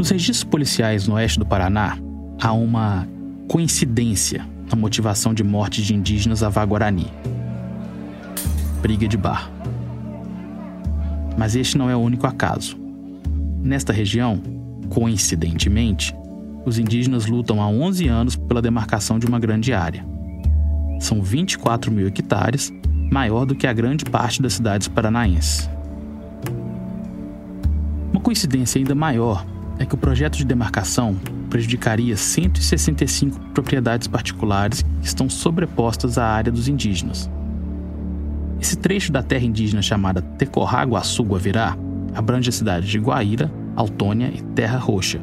Nos registros policiais no oeste do Paraná, há uma coincidência na motivação de morte de indígenas Avá-Guarani. Briga de bar. Mas este não é o único acaso. Nesta região, coincidentemente, os indígenas lutam há 11 anos pela demarcação de uma grande área. São 24 mil hectares, maior do que a grande parte das cidades paranaenses. Uma coincidência ainda maior é que o projeto de demarcação prejudicaria 165 propriedades particulares que estão sobrepostas à área dos indígenas. Esse trecho da terra indígena chamada Tecorrá Guaçu Guavirá abrange a cidade de Guaíra, Autônia e Terra Roxa.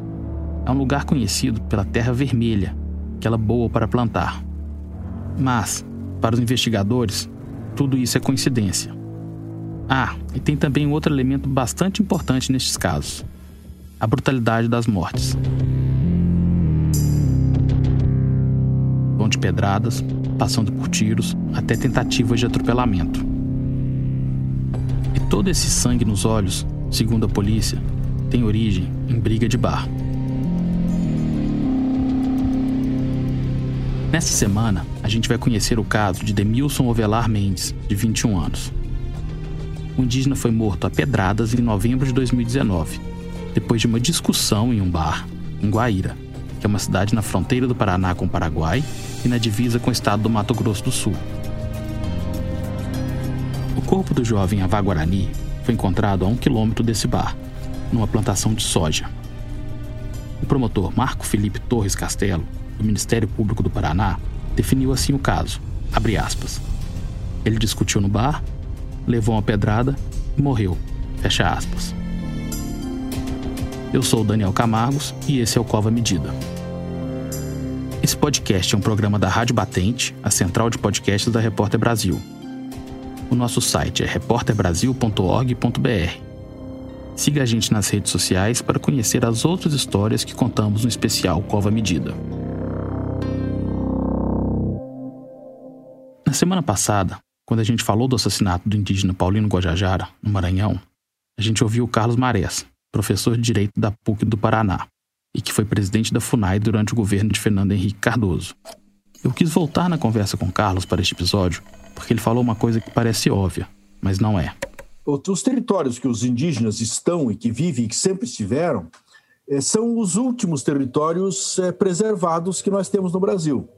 É um lugar conhecido pela terra vermelha, aquela boa para plantar. Mas, para os investigadores, tudo isso é coincidência. Ah, e tem também outro elemento bastante importante nestes casos: a brutalidade das mortes. Vão de pedradas, passando por tiros, até tentativas de atropelamento. E todo esse sangue nos olhos, segundo a polícia, tem origem em briga de bar. Nesta semana, a gente vai conhecer o caso de Demilson Ovelar Mendes, de 21 anos. O indígena foi morto a pedradas em novembro de 2019, depois de uma discussão em um bar, em Guaíra, que é uma cidade na fronteira do Paraná com o Paraguai e na divisa com o estado do Mato Grosso do Sul. O corpo do jovem Avá Guarani foi encontrado a um quilômetro desse bar, numa plantação de soja. O promotor Marco Felipe Torres Castelo do Ministério Público do Paraná definiu assim o caso. Ele discutiu no bar, levou uma pedrada e morreu. Fecha aspas. Eu sou o Daniel Camargos e esse é o Cova Medida. Esse podcast é um programa da Rádio Batente, a central de podcasts da Repórter Brasil. O nosso site é repórterbrasil.org.br. Siga a gente nas redes sociais para conhecer as outras histórias que contamos no especial Cova Medida. Na semana passada, quando a gente falou do assassinato do indígena Paulino Guajajara, no Maranhão, a gente ouviu o Carlos Marés, professor de Direito da PUC do Paraná, e que foi presidente da FUNAI durante o governo de Fernando Henrique Cardoso. Eu quis voltar na conversa com Carlos para este episódio porque ele falou uma coisa que parece óbvia, mas não é. Os territórios que os indígenas estão e que vivem e que sempre estiveram eh, são os últimos territórios eh, preservados que nós temos no Brasil.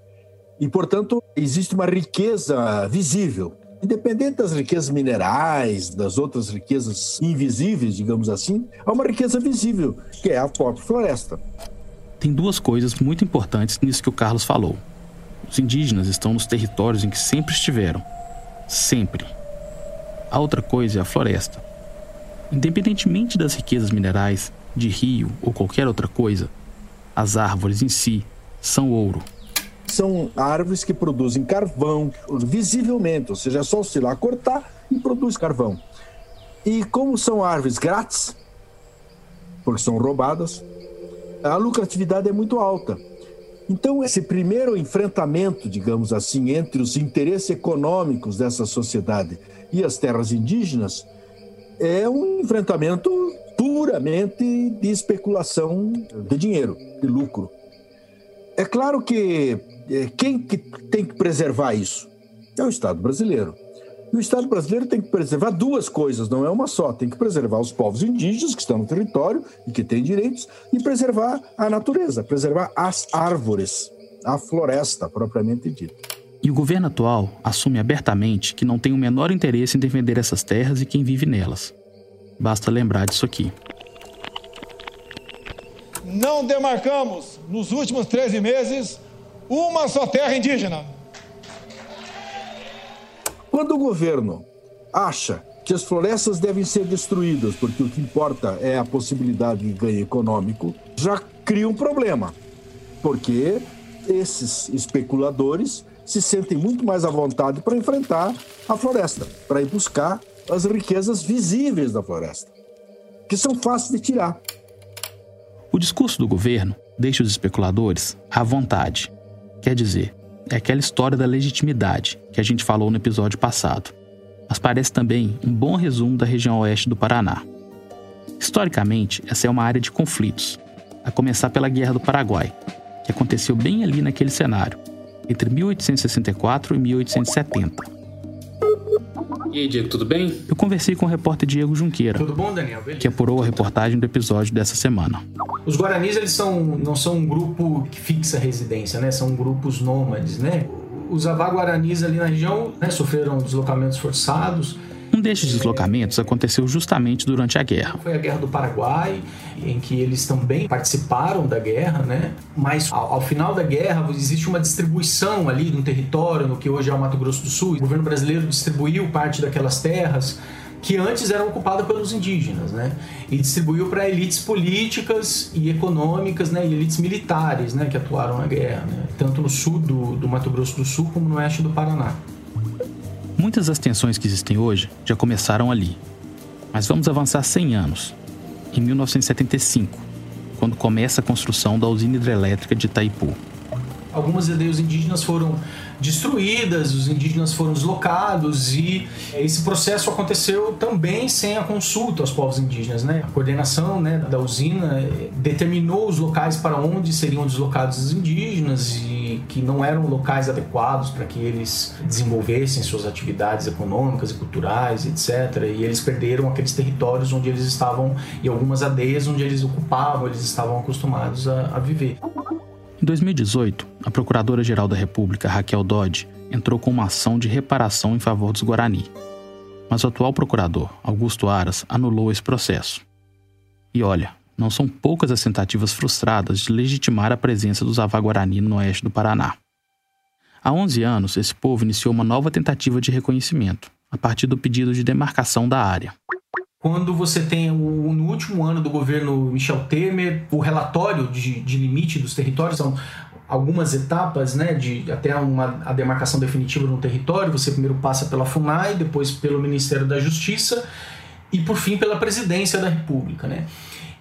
E, portanto, existe uma riqueza visível. Independente das riquezas minerais, das outras riquezas invisíveis, digamos assim, há uma riqueza visível, que é a própria floresta. Tem duas coisas muito importantes nisso que o Carlos falou. Os indígenas estão nos territórios em que sempre estiveram. Sempre. A outra coisa é a floresta. Independentemente das riquezas minerais, de rio ou qualquer outra coisa, as árvores em si são ouro são árvores que produzem carvão visivelmente, ou seja, é só se lá cortar e produz carvão. E como são árvores grátis, porque são roubadas, a lucratividade é muito alta. Então, esse primeiro enfrentamento, digamos assim, entre os interesses econômicos dessa sociedade e as terras indígenas é um enfrentamento puramente de especulação de dinheiro, de lucro. É claro que quem que tem que preservar isso? É o Estado brasileiro. E o Estado brasileiro tem que preservar duas coisas, não é uma só. Tem que preservar os povos indígenas que estão no território e que têm direitos, e preservar a natureza, preservar as árvores, a floresta propriamente dita. E o governo atual assume abertamente que não tem o menor interesse em defender essas terras e quem vive nelas. Basta lembrar disso aqui. Não demarcamos, nos últimos 13 meses, uma só terra indígena. Quando o governo acha que as florestas devem ser destruídas, porque o que importa é a possibilidade de ganho econômico, já cria um problema. Porque esses especuladores se sentem muito mais à vontade para enfrentar a floresta, para ir buscar as riquezas visíveis da floresta, que são fáceis de tirar. O discurso do governo deixa os especuladores à vontade Quer dizer, é aquela história da legitimidade que a gente falou no episódio passado, mas parece também um bom resumo da região oeste do Paraná. Historicamente, essa é uma área de conflitos. a começar pela Guerra do Paraguai, que aconteceu bem ali naquele cenário, entre 1864 e 1870. E aí, Diego, tudo bem? Eu conversei com o repórter Diego Junqueira. Tudo bom, Daniel? Beleza. Que apurou a reportagem do episódio dessa semana. Os Guaranis, eles são, não são um grupo que fixa residência, né? São grupos nômades, né? Os Avá Guaranis ali na região né, sofreram deslocamentos forçados, um destes deslocamentos aconteceu justamente durante a guerra. Foi a Guerra do Paraguai, em que eles também participaram da guerra, né? Mas ao, ao final da guerra existe uma distribuição ali um território, no que hoje é o Mato Grosso do Sul. O governo brasileiro distribuiu parte daquelas terras que antes eram ocupadas pelos indígenas, né? E distribuiu para elites políticas e econômicas, né? E elites militares, né? Que atuaram na guerra, né? Tanto no sul do, do Mato Grosso do Sul como no oeste do Paraná. Muitas das tensões que existem hoje já começaram ali. Mas vamos avançar 100 anos, em 1975, quando começa a construção da usina hidrelétrica de Itaipu. Algumas aldeias indígenas foram destruídas, os indígenas foram deslocados e esse processo aconteceu também sem a consulta aos povos indígenas, né? A coordenação né, da usina determinou os locais para onde seriam deslocados os indígenas e que não eram locais adequados para que eles desenvolvessem suas atividades econômicas e culturais, etc. E eles perderam aqueles territórios onde eles estavam e algumas aldeias onde eles ocupavam, eles estavam acostumados a, a viver. Em 2018, a Procuradora-Geral da República, Raquel Dodge, entrou com uma ação de reparação em favor dos Guarani. Mas o atual procurador, Augusto Aras, anulou esse processo. E olha, não são poucas as tentativas frustradas de legitimar a presença dos Avá Guarani no oeste do Paraná. Há 11 anos, esse povo iniciou uma nova tentativa de reconhecimento, a partir do pedido de demarcação da área. Quando você tem, o, no último ano do governo Michel Temer, o relatório de, de limite dos territórios, são algumas etapas, né, de até uma, a demarcação definitiva no território. Você primeiro passa pela FUNAI, depois pelo Ministério da Justiça e, por fim, pela Presidência da República, né?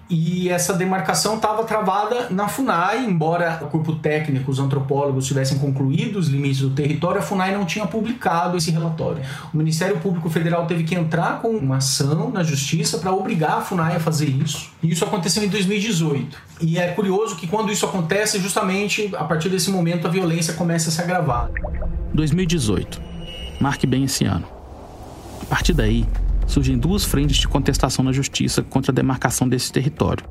E essa demarcação estava travada na FUNAI, embora o corpo técnico, os antropólogos tivessem concluído os limites do território, a FUNAI não tinha publicado esse relatório. O Ministério Público Federal teve que entrar com uma ação na justiça para obrigar a FUNAI a fazer isso. E isso aconteceu em 2018. E é curioso que quando isso acontece, justamente a partir desse momento a violência começa a se agravar. 2018. Marque bem esse ano. A partir daí, surgem duas frentes de contestação na justiça contra a demarcação desse território.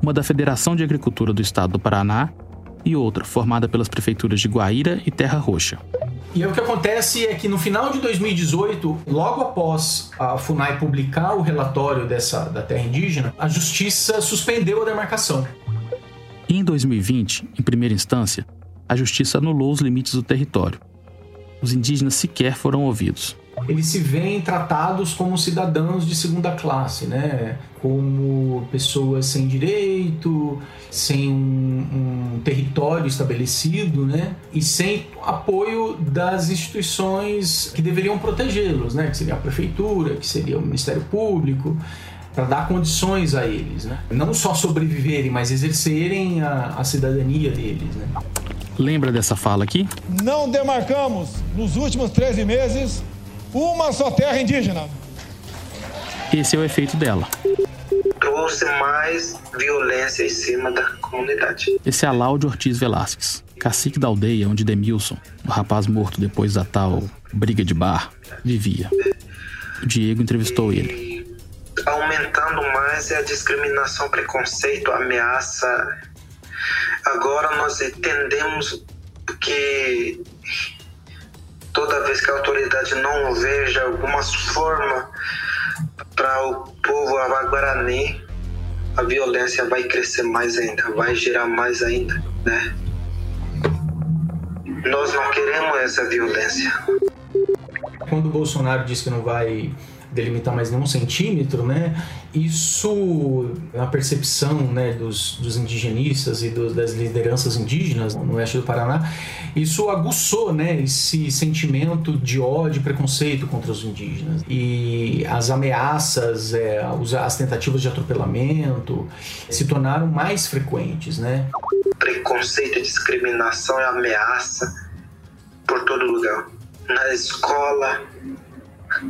Uma da Federação de Agricultura do Estado do Paraná e outra formada pelas prefeituras de Guaíra e Terra Roxa. E o que acontece é que no final de 2018, logo após a FUNAI publicar o relatório dessa da terra indígena, a justiça suspendeu a demarcação. E em 2020, em primeira instância, a justiça anulou os limites do território. Os indígenas sequer foram ouvidos eles se veem tratados como cidadãos de segunda classe, né? Como pessoas sem direito, sem um, um território estabelecido, né? E sem apoio das instituições que deveriam protegê-los, né? Que seria a prefeitura, que seria o Ministério Público para dar condições a eles, né? Não só sobreviverem, mas exercerem a, a cidadania deles, né? Lembra dessa fala aqui? Não demarcamos nos últimos 13 meses uma só terra indígena. Esse é o efeito dela. Trouxe mais violência em cima da comunidade. Esse é Aláudio Ortiz Velasquez, cacique da aldeia onde Demilson, o rapaz morto depois da tal briga de bar, vivia. O Diego entrevistou e ele. Aumentando mais é a discriminação, preconceito, ameaça. Agora nós entendemos que toda vez que a autoridade não veja alguma forma para o povo Guarani, a violência vai crescer mais ainda, vai gerar mais ainda, né? Nós não queremos essa violência. Quando o Bolsonaro diz que não vai delimitar mais nenhum centímetro, né? Isso, na percepção né, dos, dos indigenistas e das lideranças indígenas no oeste do Paraná, isso aguçou né, esse sentimento de ódio e preconceito contra os indígenas. E as ameaças, é, as tentativas de atropelamento se tornaram mais frequentes, né? Preconceito, discriminação e ameaça por todo lugar. Na escola,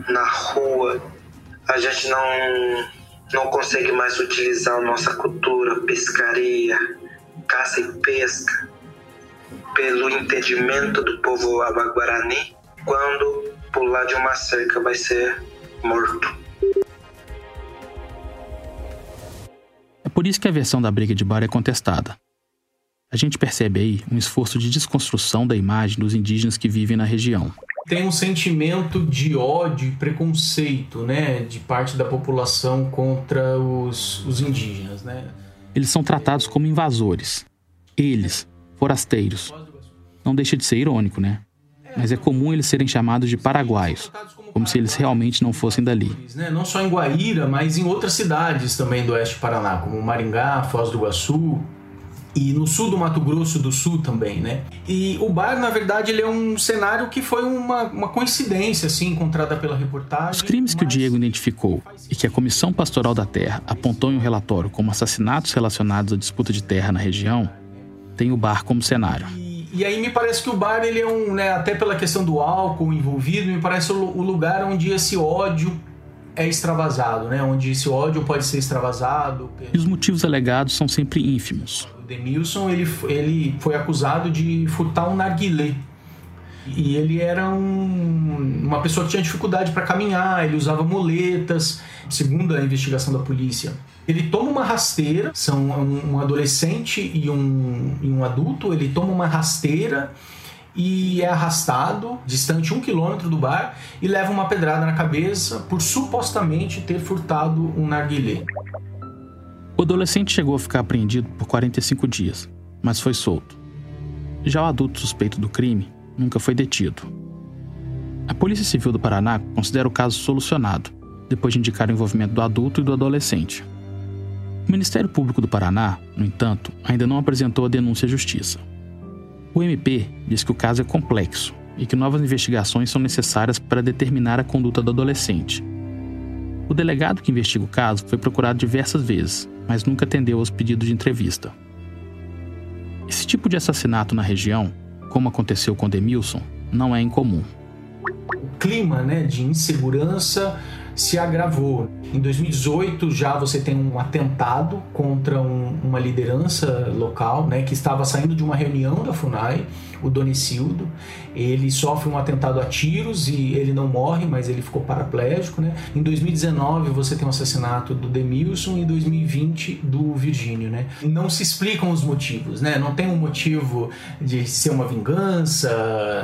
na rua, a gente não, não consegue mais utilizar nossa cultura, pescaria, caça e pesca, pelo entendimento do povo abaguarani, quando pular de uma cerca vai ser morto. É por isso que a versão da briga de bar é contestada. A gente percebe aí um esforço de desconstrução da imagem dos indígenas que vivem na região. Tem um sentimento de ódio e preconceito, né, de parte da população contra os, os indígenas, né? Eles são tratados como invasores. Eles, forasteiros. Não deixa de ser irônico, né? Mas é comum eles serem chamados de paraguaios, como se eles realmente não fossem dali. Né? Não só em Guaíra, mas em outras cidades também do oeste do Paraná, como Maringá, Foz do Iguaçu, e no sul do Mato Grosso do Sul também, né? E o bar, na verdade, ele é um cenário que foi uma, uma coincidência, assim, encontrada pela reportagem. Os crimes que o Diego identificou e que a Comissão Pastoral da Terra apontou em um relatório como assassinatos relacionados à disputa de terra na região, tem o bar como cenário. E, e aí me parece que o bar, ele é um, né, até pela questão do álcool envolvido, me parece o, o lugar onde esse ódio é extravasado, né? Onde esse ódio pode ser extravasado. E os motivos alegados são sempre ínfimos. Demilson ele, ele foi acusado de furtar um narguilé. E ele era um, uma pessoa que tinha dificuldade para caminhar, ele usava muletas, segundo a investigação da polícia. Ele toma uma rasteira, são um, um adolescente e um, e um adulto, ele toma uma rasteira e é arrastado distante um quilômetro do bar e leva uma pedrada na cabeça por supostamente ter furtado um narguilé. O adolescente chegou a ficar apreendido por 45 dias, mas foi solto. Já o adulto suspeito do crime nunca foi detido. A Polícia Civil do Paraná considera o caso solucionado, depois de indicar o envolvimento do adulto e do adolescente. O Ministério Público do Paraná, no entanto, ainda não apresentou a denúncia à Justiça. O MP diz que o caso é complexo e que novas investigações são necessárias para determinar a conduta do adolescente. O delegado que investiga o caso foi procurado diversas vezes, mas nunca atendeu aos pedidos de entrevista. Esse tipo de assassinato na região, como aconteceu com Demilson, não é incomum. O clima né, de insegurança se agravou. Em 2018 já você tem um atentado contra um, uma liderança local, né, que estava saindo de uma reunião da Funai o Donicildo. Ele sofre um atentado a tiros e ele não morre, mas ele ficou paraplégico. Né? Em 2019 você tem o assassinato do Demilson e em 2020 do Virgínio. Né? Não se explicam os motivos, né? não tem um motivo de ser uma vingança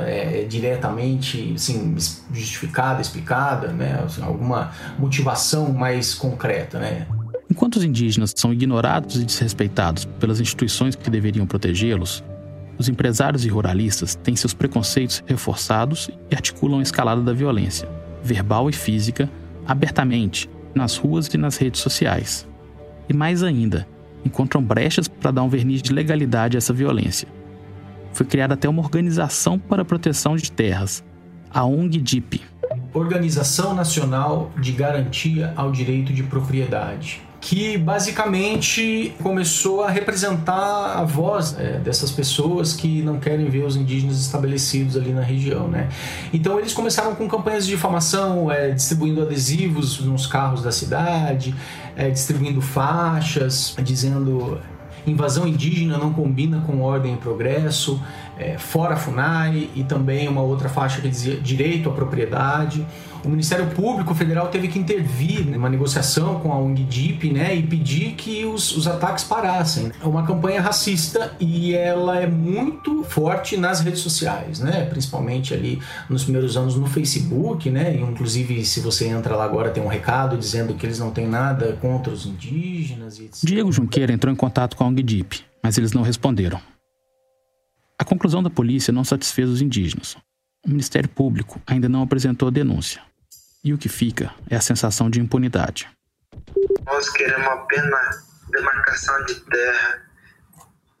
é, diretamente assim, justificada, explicada, né? Assim, alguma motivação mais concreta. Né? Enquanto os indígenas são ignorados e desrespeitados pelas instituições que deveriam protegê-los, os empresários e ruralistas têm seus preconceitos reforçados e articulam a escalada da violência, verbal e física, abertamente, nas ruas e nas redes sociais. E mais ainda, encontram brechas para dar um verniz de legalidade a essa violência. Foi criada até uma organização para a proteção de terras, a ONG DIP Organização Nacional de Garantia ao Direito de Propriedade que basicamente começou a representar a voz é, dessas pessoas que não querem ver os indígenas estabelecidos ali na região, né? Então eles começaram com campanhas de difamação, é, distribuindo adesivos nos carros da cidade, é, distribuindo faixas, dizendo invasão indígena não combina com ordem e progresso, é, fora FUNAI e também uma outra faixa que dizia direito à propriedade. O Ministério Público Federal teve que intervir numa negociação com a UNGDIP né, e pedir que os, os ataques parassem. É uma campanha racista e ela é muito forte nas redes sociais, né, principalmente ali nos primeiros anos no Facebook, né, e inclusive se você entra lá agora tem um recado dizendo que eles não têm nada contra os indígenas. Etc. Diego Junqueira entrou em contato com a UNGDIP, mas eles não responderam. A conclusão da polícia não satisfez os indígenas. O Ministério Público ainda não apresentou a denúncia. E o que fica é a sensação de impunidade. Nós queremos apenas demarcação de terra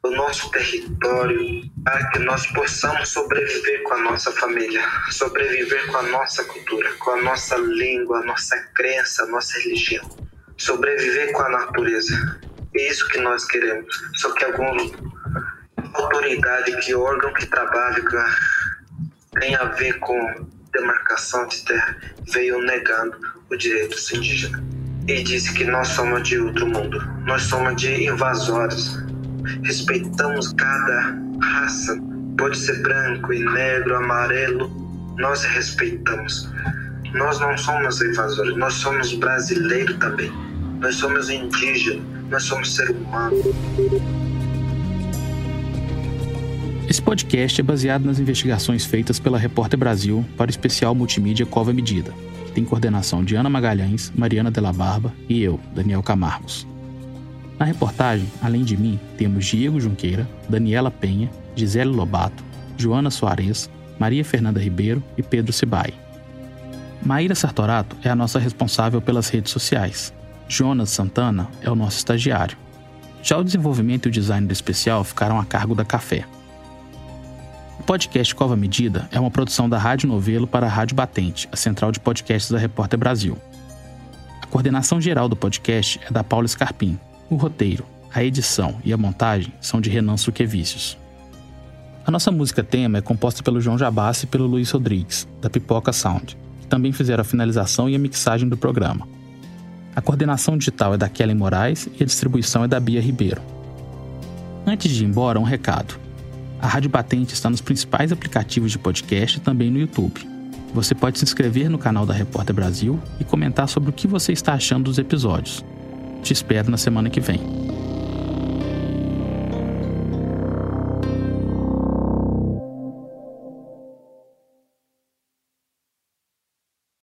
do nosso território para que nós possamos sobreviver com a nossa família, sobreviver com a nossa cultura, com a nossa língua, a nossa crença, a nossa religião, sobreviver com a natureza. É isso que nós queremos. Só que alguns autoridade, que órgão que trabalha tem a ver com demarcação de terra veio negando o direito indígena. e disse que nós somos de outro mundo. Nós somos de invasores. Respeitamos cada raça, pode ser branco e negro, amarelo, nós respeitamos. Nós não somos invasores, nós somos brasileiros também. Nós somos indígenas, nós somos ser humano. Esse podcast é baseado nas investigações feitas pela Repórter Brasil para o especial multimídia Cova Medida, que tem coordenação de Ana Magalhães, Mariana Della Barba e eu, Daniel Camargos. Na reportagem, além de mim, temos Diego Junqueira, Daniela Penha, Gisele Lobato, Joana Soares, Maria Fernanda Ribeiro e Pedro Cibai. Maíra Sartorato é a nossa responsável pelas redes sociais. Jonas Santana é o nosso estagiário. Já o desenvolvimento e o design do especial ficaram a cargo da Café. Podcast Cova Medida é uma produção da Rádio Novelo para a Rádio Batente, a central de podcasts da Repórter Brasil. A coordenação geral do podcast é da Paula Scarpim. O roteiro, a edição e a montagem são de Renan Suquevicius. A nossa música tema é composta pelo João Jabassi e pelo Luiz Rodrigues, da Pipoca Sound, que também fizeram a finalização e a mixagem do programa. A coordenação digital é da Kelly Moraes e a distribuição é da Bia Ribeiro. Antes de ir embora, um recado. A Rádio Batente está nos principais aplicativos de podcast e também no YouTube. Você pode se inscrever no canal da Repórter Brasil e comentar sobre o que você está achando dos episódios. Te espero na semana que vem.